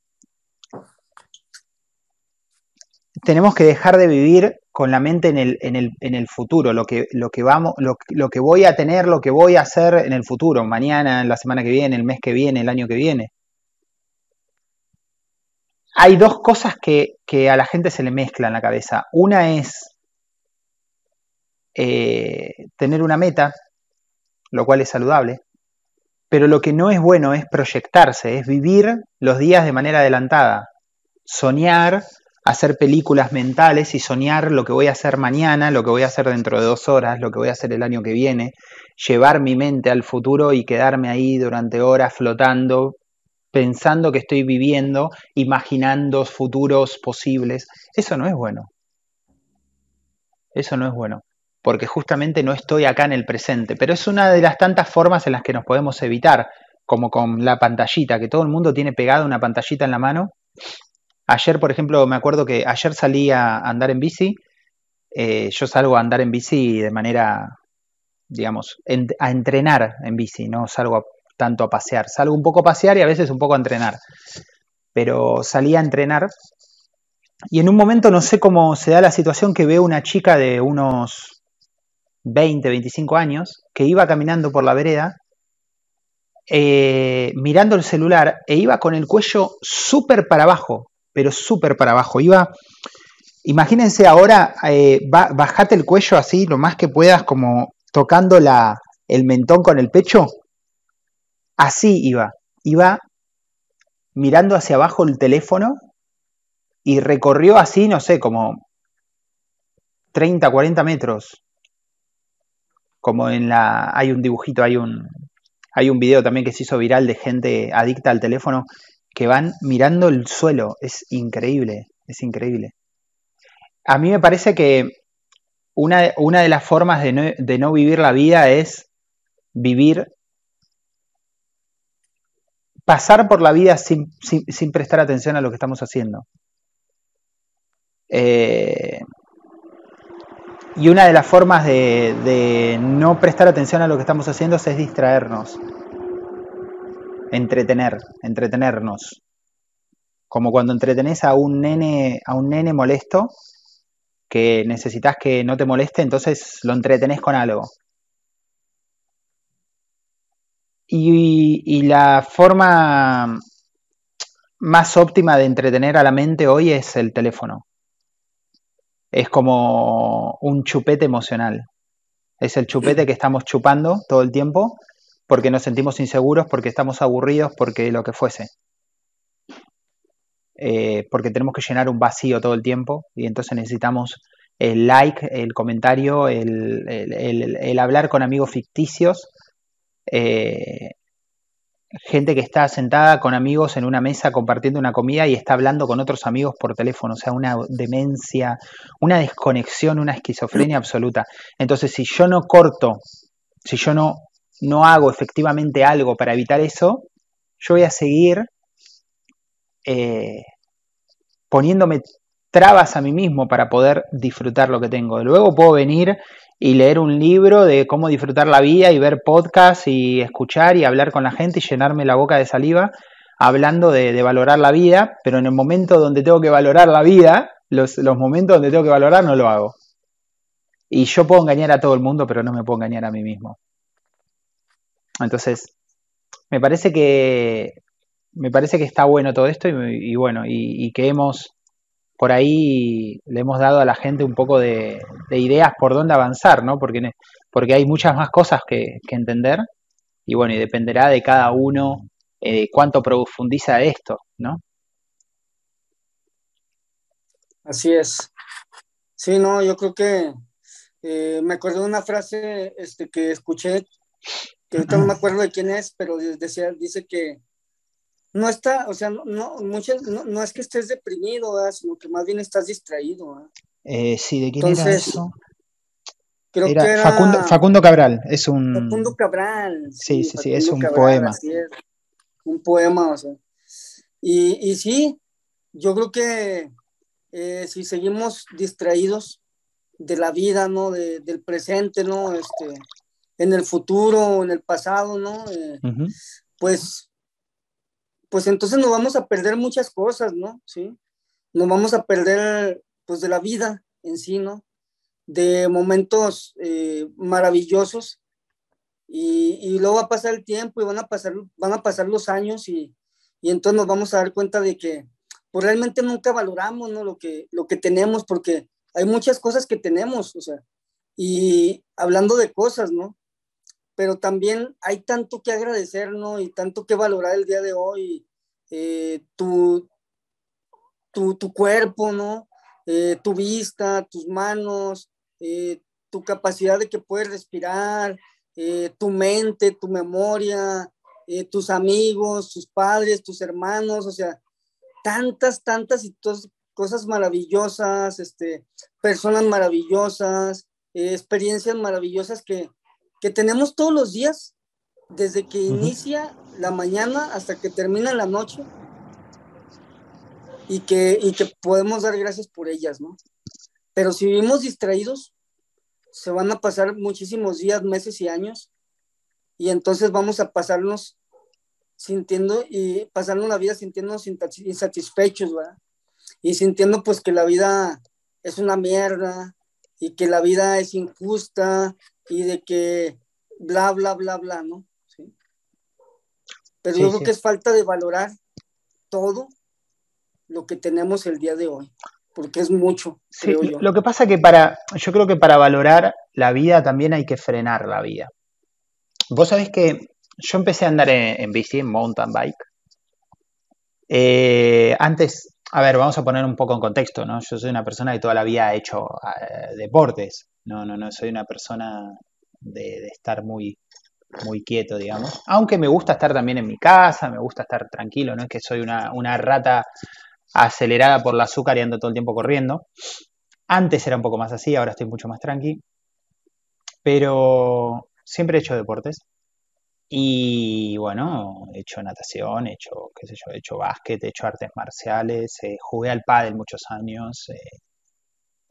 tenemos que dejar de vivir con la mente en el, en el, en el futuro, lo que, lo, que vamos, lo, lo, que voy a tener, lo que voy a hacer en el futuro, mañana, la semana que viene, el mes que viene, el año que viene. Hay dos cosas que, a la gente se le mezcla en la cabeza. Una es eh, tener una meta, lo cual es saludable, pero lo que no es bueno es proyectarse, es vivir los días de manera adelantada, soñar hacer películas mentales y soñar lo que voy a hacer mañana, lo que voy a hacer dentro de dos horas, lo que voy a hacer el año que viene, llevar mi mente al futuro y quedarme ahí durante horas flotando, pensando que estoy viviendo, imaginando futuros posibles. Eso no es bueno. Eso no es bueno, porque justamente no estoy acá en el presente, pero es una de las tantas formas en las que nos podemos evitar, como con la pantallita, que todo el mundo tiene pegada una pantallita en la mano Ayer, por ejemplo, me acuerdo que ayer salí a andar en bici. Eh, yo salgo a andar en bici de manera, digamos, a entrenar en bici, no salgo tanto a pasear. Salgo un poco a pasear y a veces un poco a entrenar. Pero salí a entrenar y en un momento no sé cómo se da la situación que veo una chica de unos 20, 25 años que iba caminando por la vereda eh, mirando el celular e iba con el cuello súper para abajo, pero súper para abajo. Iba, imagínense ahora, eh, bajate el cuello así, lo más que puedas, como tocando la, el mentón con el pecho. Así iba, iba mirando hacia abajo el teléfono y recorrió así, no sé, como 30, 40 metros. Como en la... Hay un dibujito, hay un, hay un video también que se hizo viral de gente adicta al teléfono que van mirando el suelo. Es increíble, es increíble. A mí me parece que una, una de las formas de no, de no vivir la vida es vivir pasar por la vida sin, sin, prestar atención a lo que estamos haciendo. Eh, y una de las formas de, no prestar atención a lo que estamos haciendo es distraernos, entretener, entretenernos. Como cuando entretenés a un nene, a un nene molesto, que necesitas que no te moleste, entonces lo entretenés con algo. Y, y, la forma más óptima de entretener a la mente hoy es el teléfono. Es como un chupete emocional. Es el chupete que estamos chupando todo el tiempo porque nos sentimos inseguros, porque estamos aburridos, porque lo que fuese. Eh, porque tenemos que llenar un vacío todo el tiempo y entonces necesitamos el like, el comentario, el, hablar con amigos ficticios eh, gente que está sentada con amigos en una mesa compartiendo una comida y está hablando con otros amigos por teléfono, o sea, una demencia, una desconexión, una esquizofrenia absoluta. Entonces, si yo no corto, si yo no, no hago efectivamente algo para evitar eso, yo voy a seguir eh, poniéndome trabas a mí mismo para poder disfrutar lo que tengo. Luego puedo venir y leer un libro de cómo disfrutar la vida y ver podcasts y escuchar y hablar con la gente y llenarme la boca de saliva hablando de, valorar la vida, pero en el momento donde tengo que valorar la vida, los, momentos donde tengo que valorar no lo hago. Y yo puedo engañar a todo el mundo, pero no me puedo engañar a mí mismo. Entonces, me parece que me parece que está bueno todo esto y, bueno, y, que hemos por ahí le hemos dado a la gente un poco de, de ideas por dónde avanzar, ¿no? Porque, porque hay muchas más cosas que, que, entender y bueno, y dependerá de cada uno eh, cuánto profundiza esto, ¿no? Así es. Sí, no, yo creo que eh, me acuerdo de una frase este, que escuché, que ahorita no me acuerdo de quién es, pero decía, dice que no está, o sea, no, no, muchas, no, no es que estés deprimido, ¿verdad? sino que más bien estás distraído. Eh, sí, ¿de quién Entonces, era eso? Creo era que era Facundo, Facundo, Cabral, es un... Facundo Cabral. Sí, sí, sí, sí es un Cabral, poema. Es. Un poema, o sea. Y, y sí, yo creo que eh, si seguimos distraídos de la vida, ¿no? De, del presente, ¿no? Este, en el futuro, en el pasado, ¿no? Eh, uh -huh. Pues pues entonces nos vamos a perder muchas cosas, ¿no? Sí. Nos vamos a perder, pues, de la vida en sí, ¿no? De momentos eh, maravillosos. Y, y, luego va a pasar el tiempo y van a pasar, van a pasar los años y, y entonces nos vamos a dar cuenta de que pues realmente nunca valoramos ¿no? lo, que, lo que tenemos porque hay muchas cosas que tenemos, o sea, y hablando de cosas, ¿no? Pero también hay tanto que agradecer, ¿no? Y tanto que valorar el día de hoy, eh, tu, tu, tu, cuerpo, ¿no? Eh, tu vista, tus manos, eh, tu capacidad de que puedes respirar, tu mente, tu memoria, tus amigos, tus padres, tus hermanos, o sea, tantas, tantas y cosas maravillosas, este, personas maravillosas, experiencias maravillosas que, que tenemos todos los días, desde que uh -huh. inicia la mañana hasta que termina la noche, y que, y que podemos dar gracias por ellas, ¿no? Pero si vivimos distraídos, se van a pasar muchísimos días, meses y años, y entonces vamos a pasarnos sintiendo y pasarnos la vida sintiéndonos insatisfechos, ¿verdad? Y sintiendo pues que la vida es una mierda y que la vida es injusta y de que bla, bla, bla, bla, ¿no? ¿Sí? Pero sí, yo creo sí. que es falta de valorar todo lo que tenemos el día de hoy, porque es mucho, sí, creo yo. Lo que pasa que para, yo creo que para valorar la vida también hay que frenar la vida. Vos sabés que yo empecé a andar en, en bici, en mountain bike, Eh, antes, a ver, vamos a poner un poco en contexto, ¿no? Yo soy una persona que toda la vida ha hecho eh, deportes. No, no, no soy una persona de, estar muy, muy quieto, digamos. Aunque me gusta estar también en mi casa, me gusta estar tranquilo, no es que soy una, una rata acelerada por el azúcar y ando todo el tiempo corriendo. Antes era un poco más así, ahora estoy mucho más tranqui. Pero siempre he hecho deportes. Y bueno, he hecho natación, he hecho, qué sé yo, he hecho básquet, he hecho artes marciales, eh, jugué al pádel muchos años, eh,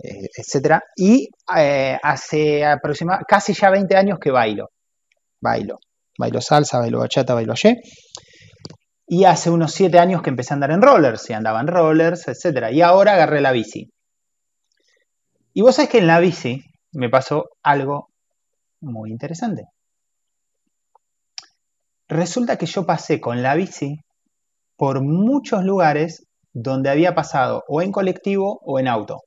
eh, etcétera. Y eh, hace aproximadamente casi ya 20 años que bailo. Bailo. Bailo salsa, bailo bachata, bailo ayer. Y hace unos 7 años que empecé a andar en rollers, y andaba en rollers, etcétera. Y ahora agarré la bici. Y vos sabés que en la bici me pasó algo muy interesante. Resulta que yo pasé con la bici por muchos lugares donde había pasado o en colectivo o en auto.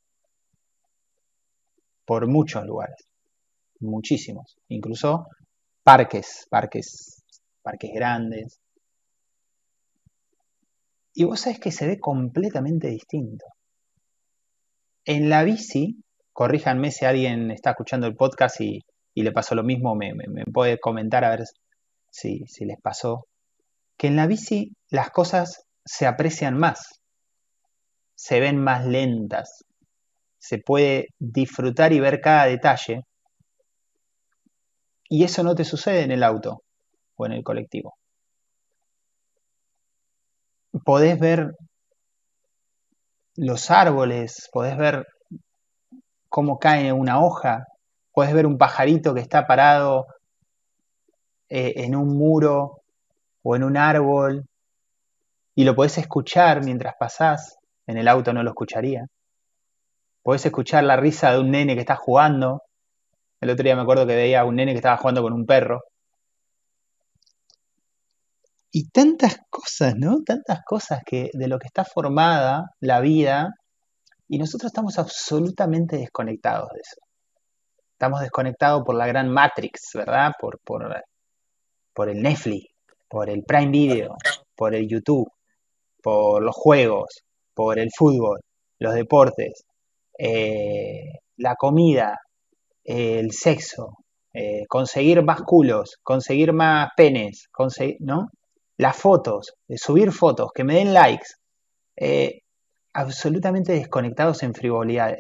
Por muchos lugares. Muchísimos. Incluso parques, parques, parques grandes. Y vos sabés que se ve completamente distinto. En la bici, corríjanme si alguien está escuchando el podcast y, y le pasó lo mismo, me, me, me, puede comentar a ver si, si les pasó. Que en la bici las cosas se aprecian más, se ven más lentas, se puede disfrutar y ver cada detalle. Y eso no te sucede en el auto o en el colectivo. Podés ver los árboles, podés ver cómo cae una hoja, podés ver un pajarito que está parado eh, en un muro o en un árbol y lo podés escuchar mientras pasás. En el auto no lo escucharía. Podés escuchar la risa de un nene que está jugando. El otro día me acuerdo que veía a un nene que estaba jugando con un perro. Y tantas cosas, ¿no? Tantas cosas que de lo que está formada la vida y nosotros estamos absolutamente desconectados de eso. Estamos desconectados por la gran Matrix, ¿verdad? Por, por, por el Netflix, por el Prime Video, por el YouTube, por los juegos, por el fútbol, los deportes, eh, la comida, eh, el sexo, eh, conseguir más culos, conseguir más penes, conseguir, ¿no? Las fotos, subir fotos, que me den likes, absolutamente desconectados en frivolidad,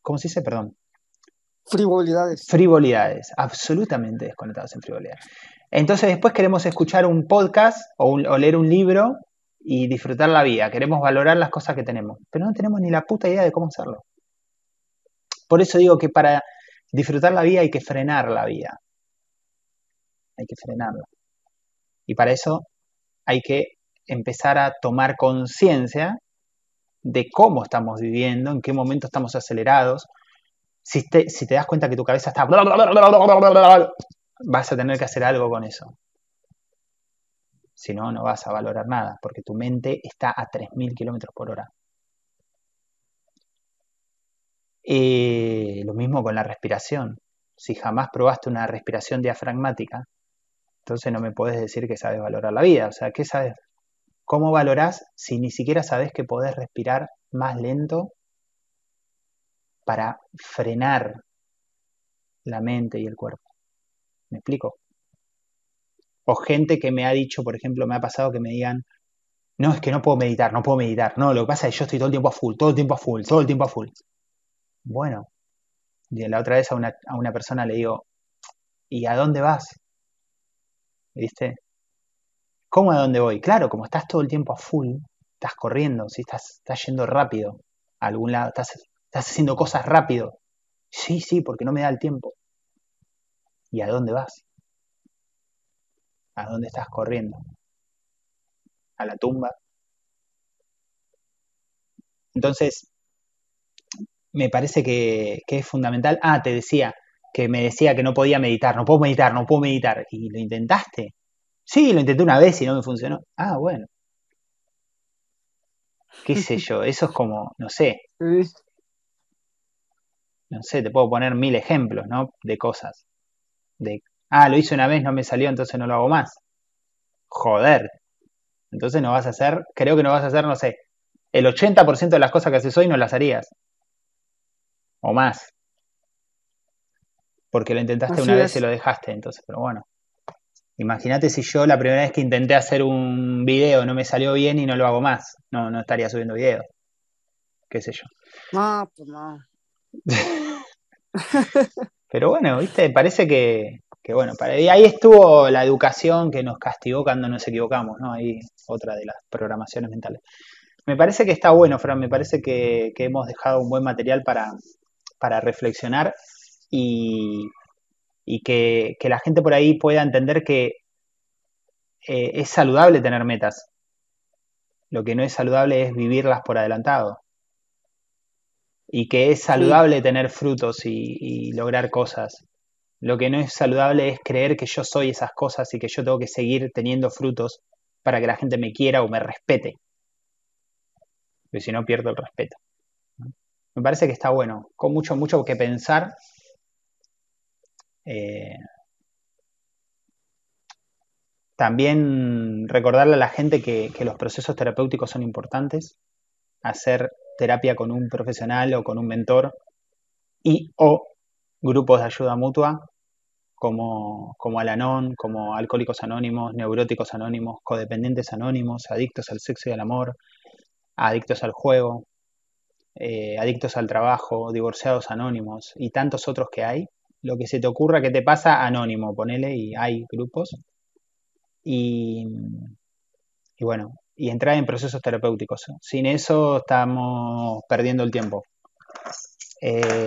¿cómo se dice? Perdón. Frivolidades. Frivolidades, absolutamente desconectados en frivolidades. Entonces después queremos escuchar un podcast o, leer un libro y disfrutar la vida. Queremos valorar las cosas que tenemos, pero no tenemos ni la puta idea de cómo hacerlo. Por eso digo que para disfrutar la vida hay que frenar la vida. Hay que frenarla. Y para eso hay que empezar a tomar conciencia de cómo estamos viviendo, en qué momento estamos acelerados. Si te, si te das cuenta que tu cabeza está... Vas a tener que hacer algo con eso. Si no, no vas a valorar nada, porque tu mente está a 3.000 kilómetros por hora. Eh, lo mismo con la respiración. Si jamás probaste una respiración diafragmática, entonces no me puedes decir que sabes valorar la vida. O sea, ¿qué sabes? ¿Cómo valorás si ni siquiera sabes que podés respirar más lento para frenar la mente y el cuerpo? ¿Me explico? O gente que me ha dicho, por ejemplo, me ha pasado que me digan, no, es que no puedo meditar, no puedo meditar. No, lo que pasa es que yo estoy todo el tiempo a full, todo el tiempo a full, todo el tiempo a full. Bueno, la otra vez a una, a una persona le digo, ¿y a dónde vas? ¿Viste? ¿Cómo a dónde voy? Claro, como estás todo el tiempo a full, estás corriendo, ¿sí? estás, estás yendo rápido algún lado, estás, estás haciendo cosas rápido. Sí, sí, porque no me da el tiempo. ¿Y a dónde vas? ¿A dónde estás corriendo? ¿A la tumba? Entonces, me parece que, que, es fundamental. Ah, te decía, que me decía que no podía meditar, no puedo meditar, no puedo meditar. ¿Y lo intentaste? Sí, lo intenté una vez y no me funcionó. Ah, bueno. ¿Qué sé (laughs) yo? Eso es como, no sé. No sé, te puedo poner mil ejemplos, ¿no? De cosas. De, ah, lo hice una vez, no me salió, entonces no lo hago más. Joder. Entonces no vas a hacer, creo que no vas a hacer, no sé, el 80% de las cosas que haces hoy no las harías. O más. Porque lo intentaste Así una vez y lo dejaste, entonces, pero bueno. Imagínate si yo la primera vez que intenté hacer un video no me salió bien y no lo hago más. No, no estaría subiendo video. Qué sé yo. No, pues no. (laughs) Pero bueno, viste, parece que, bueno, para, ahí estuvo la educación que nos castigó cuando nos equivocamos, ¿no? Ahí otra de las programaciones mentales. Me parece que está bueno, Fran, me parece que, hemos dejado un buen material para, reflexionar y, que la gente por ahí pueda entender que eh, es saludable tener metas. Lo que no es saludable es vivirlas por adelantado. Y que es saludable tener frutos y, y lograr cosas. Lo que no es saludable es creer que yo soy esas cosas y que yo tengo que seguir teniendo frutos para que la gente me quiera o me respete. Porque si no pierdo el respeto. Me parece que está bueno, con mucho, mucho que pensar. Eh, también recordarle a la gente que, que los procesos terapéuticos son importantes. Hacer terapia con un profesional o con un mentor y o grupos de ayuda mutua como, como Alanon, como Alcohólicos Anónimos, Neuróticos Anónimos, Codependientes Anónimos, Adictos al Sexo y al Amor, Adictos al Juego, eh, Adictos al Trabajo, Divorciados Anónimos y tantos otros que hay. Lo que se te ocurra que te pasa, anónimo, ponele, y hay grupos. Y, y bueno, y entrar en procesos terapéuticos. Sin eso estamos perdiendo el tiempo. Eh,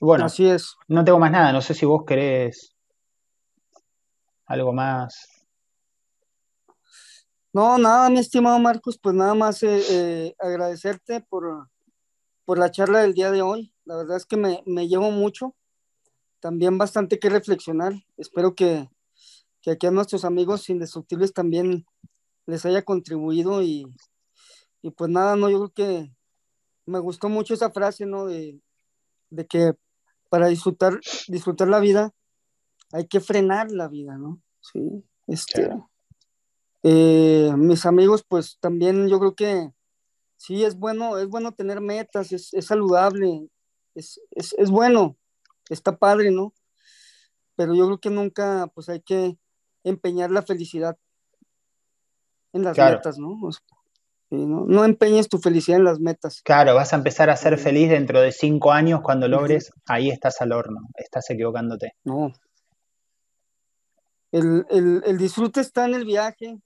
bueno, Así es. no tengo más nada. No sé si vos querés algo más. No, nada, mi estimado Marcos, pues nada más eh, eh, agradecerte por, por la charla del día de hoy. La verdad es que me, me llevo mucho, también bastante que reflexionar. Espero que, que aquí a nuestros amigos indestructibles también les haya contribuido y, y pues nada, no, yo creo que me gustó mucho esa frase, ¿no? De, de que para disfrutar, disfrutar la vida hay que frenar la vida, ¿no? Sí, este, Claro. eh, mis amigos, pues también yo creo que sí es bueno, es bueno tener metas, es, es saludable, es, es, es bueno, está padre, ¿no? Pero yo creo que nunca, pues hay que empeñar la felicidad en las Claro. metas, ¿no? O sea, sí, ¿no? No empeñes tu felicidad en las metas. Claro, vas a empezar a ser feliz dentro de cinco años cuando logres. Ahí estás al horno, estás equivocándote. No. El, el, el disfrute está en el viaje,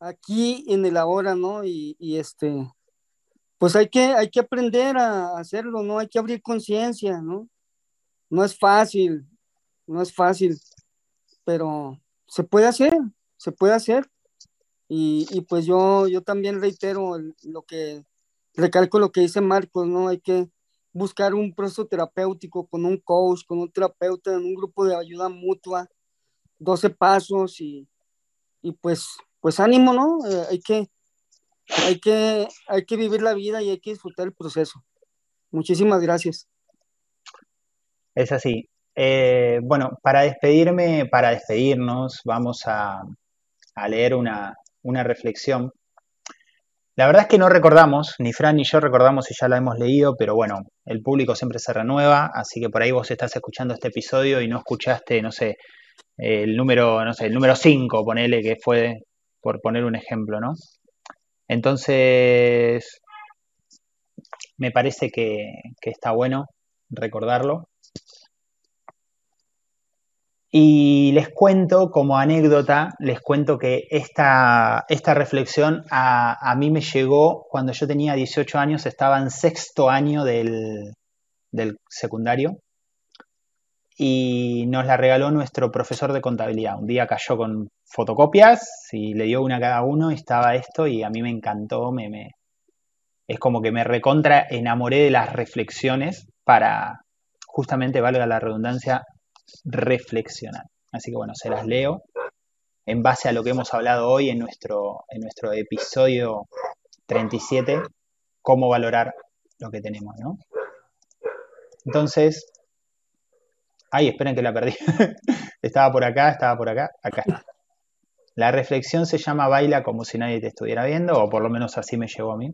aquí en el ahora, ¿no? Y, y este, pues hay que, hay que aprender a hacerlo, ¿no? Hay que abrir conciencia, ¿no? No es fácil, no es fácil, pero se puede hacer, se puede hacer. Y, pues yo, yo también reitero lo que, recalco lo que dice Marcos, ¿no? Hay que buscar un proceso terapéutico con un coach, con un terapeuta, en un grupo de ayuda mutua, 12 pasos y, y pues, pues ánimo, ¿no? Eh, hay, que, hay, que, hay que vivir la vida y hay que disfrutar el proceso. Muchísimas gracias. Es así. Eh, bueno, para despedirme, para despedirnos, vamos a, a leer una, una reflexión. La verdad es que no recordamos, ni Fran ni yo recordamos si ya la hemos leído, pero bueno, el público siempre se renueva, así que por ahí vos estás escuchando este episodio y no escuchaste, no sé, el número, no sé, el número 5, ponele que fue, por poner un ejemplo, ¿no? Entonces, me parece que, que está bueno recordarlo. Y les cuento, como anécdota, les cuento que esta, esta reflexión a, a mí me llegó cuando yo tenía 18 años, estaba en sexto año del, del secundario y nos la regaló nuestro profesor de contabilidad. Un día cayó con fotocopias y le dio una a cada uno y estaba esto y a mí me encantó, me, me, es como que me recontra enamoré de las reflexiones para, justamente, valga la redundancia, reflexionar. Así que bueno, se las leo en base a lo que hemos hablado hoy en nuestro, en nuestro episodio 37, cómo valorar lo que tenemos, ¿no? Entonces, ay, esperen que la perdí. (laughs) estaba por acá, estaba por acá, acá está. La reflexión se llama Baila como si nadie te estuviera viendo, o por lo menos así me llevó a mí.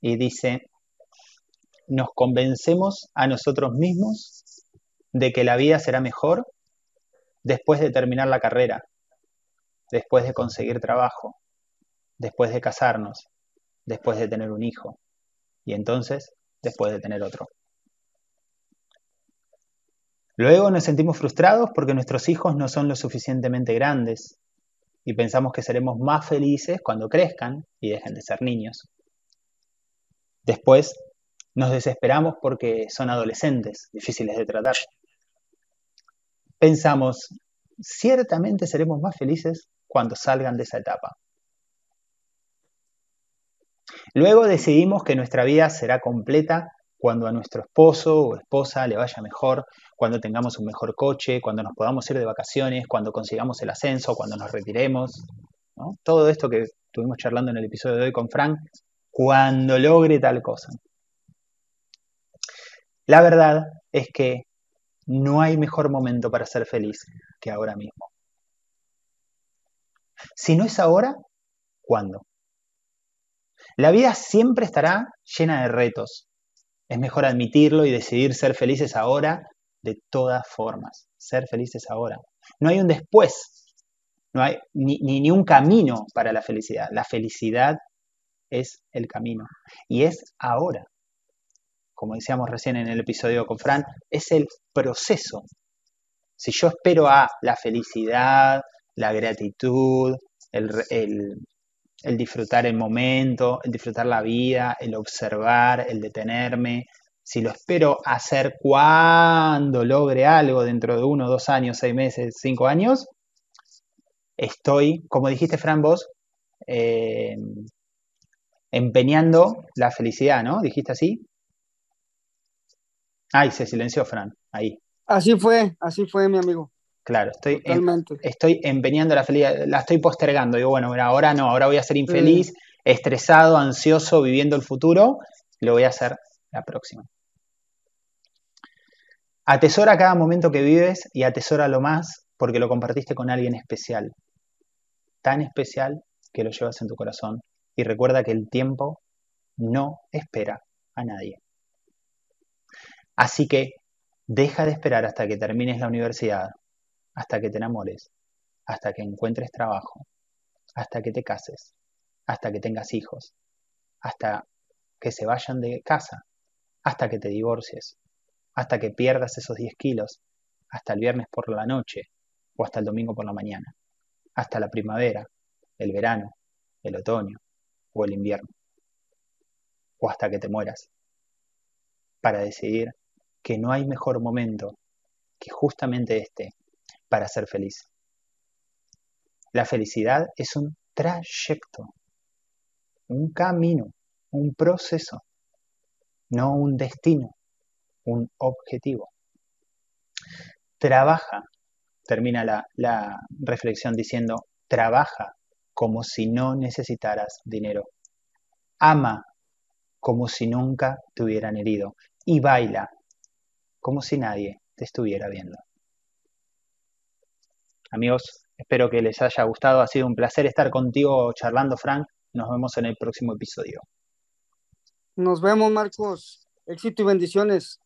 Y dice, nos convencemos a nosotros mismos de que la vida será mejor después de terminar la carrera, después de conseguir trabajo, después de casarnos, después de tener un hijo y entonces después de tener otro. Luego nos sentimos frustrados porque nuestros hijos no son lo suficientemente grandes y pensamos que seremos más felices cuando crezcan y dejen de ser niños. Después nos desesperamos porque son adolescentes, difíciles de tratar. Pensamos, ciertamente seremos más felices cuando salgan de esa etapa. Luego decidimos que nuestra vida será completa cuando a nuestro esposo o esposa le vaya mejor, cuando tengamos un mejor coche, cuando nos podamos ir de vacaciones, cuando consigamos el ascenso, cuando nos retiremos. Todo esto que estuvimos charlando en el episodio de hoy con Frank, cuando logre tal cosa. La verdad es que no hay mejor momento para ser feliz que ahora mismo. Si no es ahora, ¿cuándo? La vida siempre estará llena de retos, es mejor admitirlo y decidir ser felices ahora de todas formas. Ser felices ahora. No hay un después. No hay ni, ni, un camino para la felicidad. La felicidad es el camino. Y es ahora. Como decíamos recién en el episodio con Fran, es el proceso. Si yo espero a la felicidad, la gratitud, el, disfrutar el momento, el disfrutar la vida, el observar, el detenerme. Si lo espero hacer cuando logre algo dentro de uno, dos años, seis meses, cinco años, estoy, como dijiste Fran vos, eh, empeñando la felicidad, ¿no? ¿Dijiste así? Ay, se silenció Fran, ahí. Así fue, así fue mi amigo. Claro, estoy, estoy empeñando la felicidad, la estoy postergando. Digo, bueno, ahora no, ahora voy a ser infeliz, mm. estresado, ansioso, viviendo el futuro. Lo voy a hacer la próxima. Atesora cada momento que vives y atesora lo más porque lo compartiste con alguien especial. Tan especial que lo llevas en tu corazón. Y recuerda que el tiempo no espera a nadie. Así que deja de esperar hasta que termines la universidad hasta que te enamores, hasta que encuentres trabajo, hasta que te cases, hasta que tengas hijos, hasta que se vayan de casa, hasta que te divorcies, hasta que pierdas esos 10 kilos, hasta el viernes por la noche o hasta el domingo por la mañana, hasta la primavera, el verano, el otoño o el invierno, o hasta que te mueras, para decidir que no hay mejor momento que justamente este para ser feliz. La felicidad es un trayecto, un camino, un proceso, no un destino, un objetivo. Trabaja, termina la, reflexión diciendo, trabaja como si no necesitaras dinero. Ama como si nunca te hubieran herido. Y baila como si nadie te estuviera viendo. Amigos, espero que les haya gustado. Ha sido un placer estar contigo charlando, Frank. Nos vemos en el próximo episodio. Nos vemos, Marcos. Éxito y bendiciones.